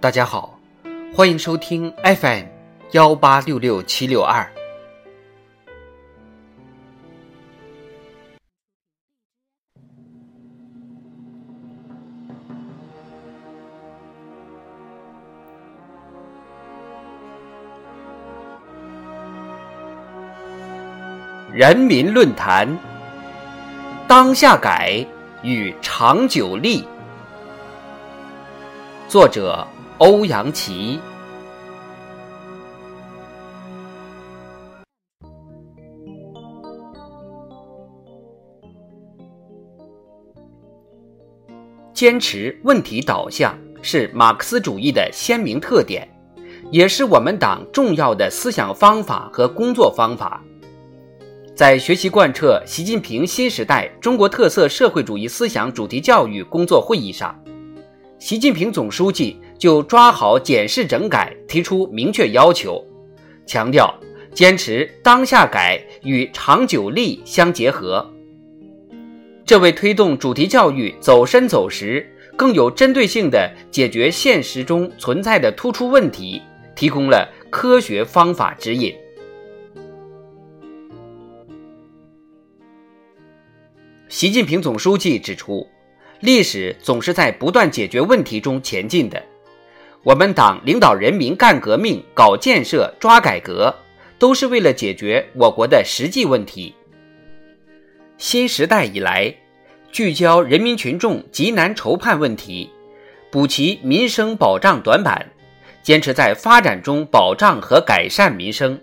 大家好，欢迎收听 FM 幺八六六七六二。人民论坛：当下改与长久立。作者：欧阳琦。坚持问题导向是马克思主义的鲜明特点，也是我们党重要的思想方法和工作方法。在学习贯彻习近平新时代中国特色社会主义思想主题教育工作会议上，习近平总书记就抓好检视整改提出明确要求，强调坚持当下改与长久立相结合。这为推动主题教育走深走实、更有针对性地解决现实中存在的突出问题，提供了科学方法指引。习近平总书记指出，历史总是在不断解决问题中前进的。我们党领导人民干革命、搞建设、抓改革，都是为了解决我国的实际问题。新时代以来，聚焦人民群众急难愁盼问题，补齐民生保障短板，坚持在发展中保障和改善民生，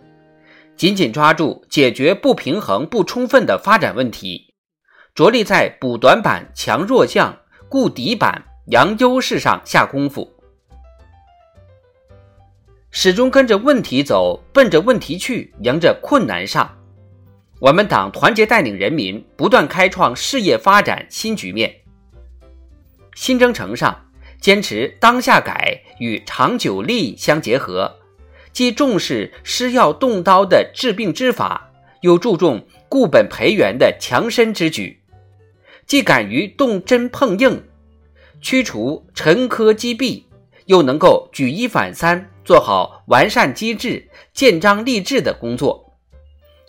紧紧抓住解决不平衡不充分的发展问题。着力在补短板、强弱项、固底板、扬优势上下功夫，始终跟着问题走，奔着问题去，迎着困难上。我们党团结带领人民，不断开创事业发展新局面。新征程上，坚持当下改与长久立相结合，既重视施药动刀的治病之法，又注重固本培元的强身之举。既敢于动真碰硬，驱除沉疴积弊，又能够举一反三，做好完善机制、建章立制的工作，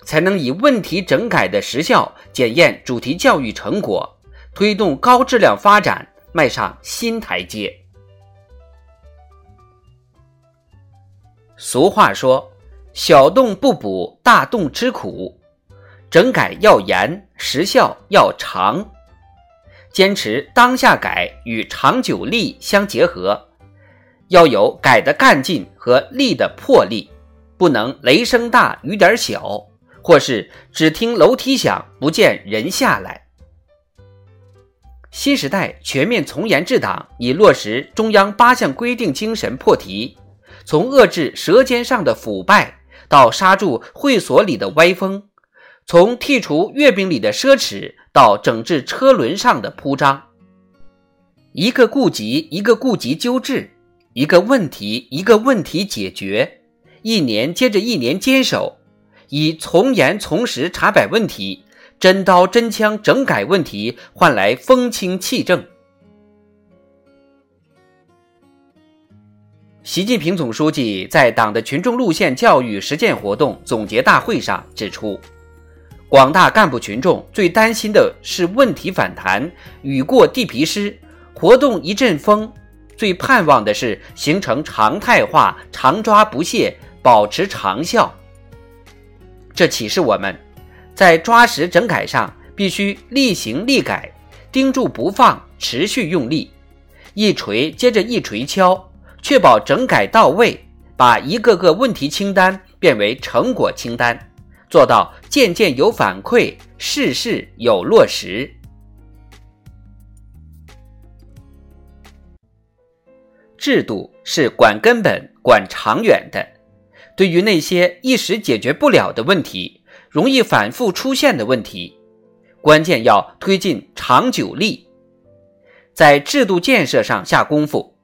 才能以问题整改的实效检验主题教育成果，推动高质量发展迈上新台阶。俗话说：“小洞不补，大洞吃苦。”整改要严，实效要长。坚持当下改与长久立相结合，要有改的干劲和立的魄力，不能雷声大雨点小，或是只听楼梯响不见人下来。新时代全面从严治党，以落实中央八项规定精神破题，从遏制舌尖上的腐败到刹住会所里的歪风。从剔除月饼里的奢侈到整治车轮上的铺张，一个顾及一个顾及纠治，一个问题一个问题解决，一年接着一年坚守，以从严从实查摆问题，真刀真枪整改问题，换来风清气正。习近平总书记在党的群众路线教育实践活动总结大会上指出。广大干部群众最担心的是问题反弹，雨过地皮湿，活动一阵风；最盼望的是形成常态化，常抓不懈，保持长效。这启示我们，在抓实整改上，必须立行立改，盯住不放，持续用力，一锤接着一锤敲，确保整改到位，把一个个问题清单变为成果清单。做到件件有反馈，事事有落实。制度是管根本、管长远的。对于那些一时解决不了的问题，容易反复出现的问题，关键要推进长久力，在制度建设上下功夫。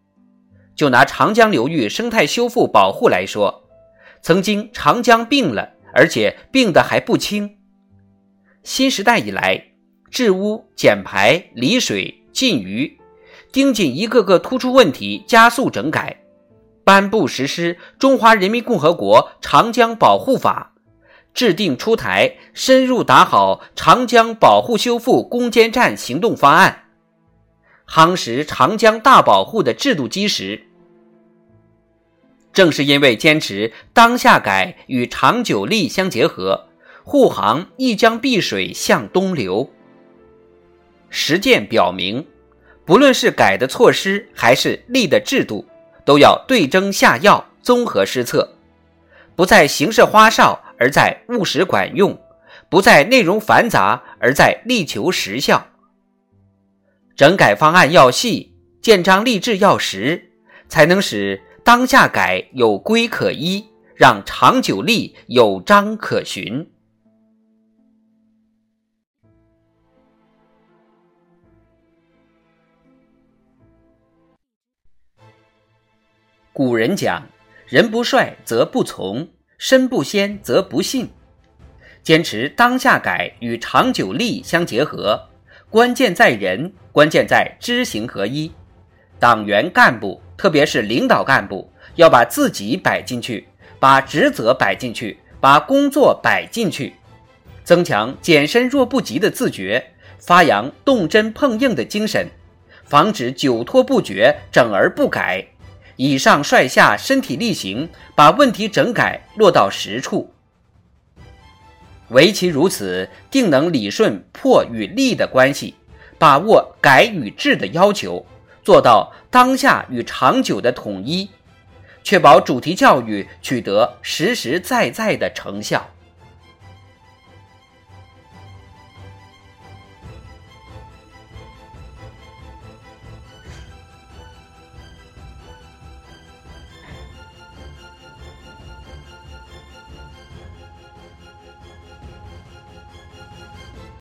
就拿长江流域生态修复保护来说，曾经长江病了。而且病得还不轻。新时代以来，治污、减排、理水、禁渔，盯紧一个个突出问题，加速整改，颁布实施《中华人民共和国长江保护法》，制定出台深入打好长江保护修复攻坚战行动方案，夯实长江大保护的制度基石。正是因为坚持当下改与长久利相结合，护航一江碧水向东流。实践表明，不论是改的措施还是立的制度，都要对症下药，综合施策，不在形式花哨，而在务实管用；不在内容繁杂，而在力求实效。整改方案要细，建章立制要实，才能使。当下改有规可依，让长久立有章可循。古人讲：“人不帅则不从，身不先则不信。”坚持当下改与长久立相结合，关键在人，关键在知行合一。党员干部。特别是领导干部要把自己摆进去，把职责摆进去，把工作摆进去，增强减身若不及的自觉，发扬动真碰硬的精神，防止久拖不决、整而不改。以上率下，身体力行，把问题整改落到实处。唯其如此，定能理顺破与立的关系，把握改与治的要求。做到当下与长久的统一，确保主题教育取得实实在在的成效。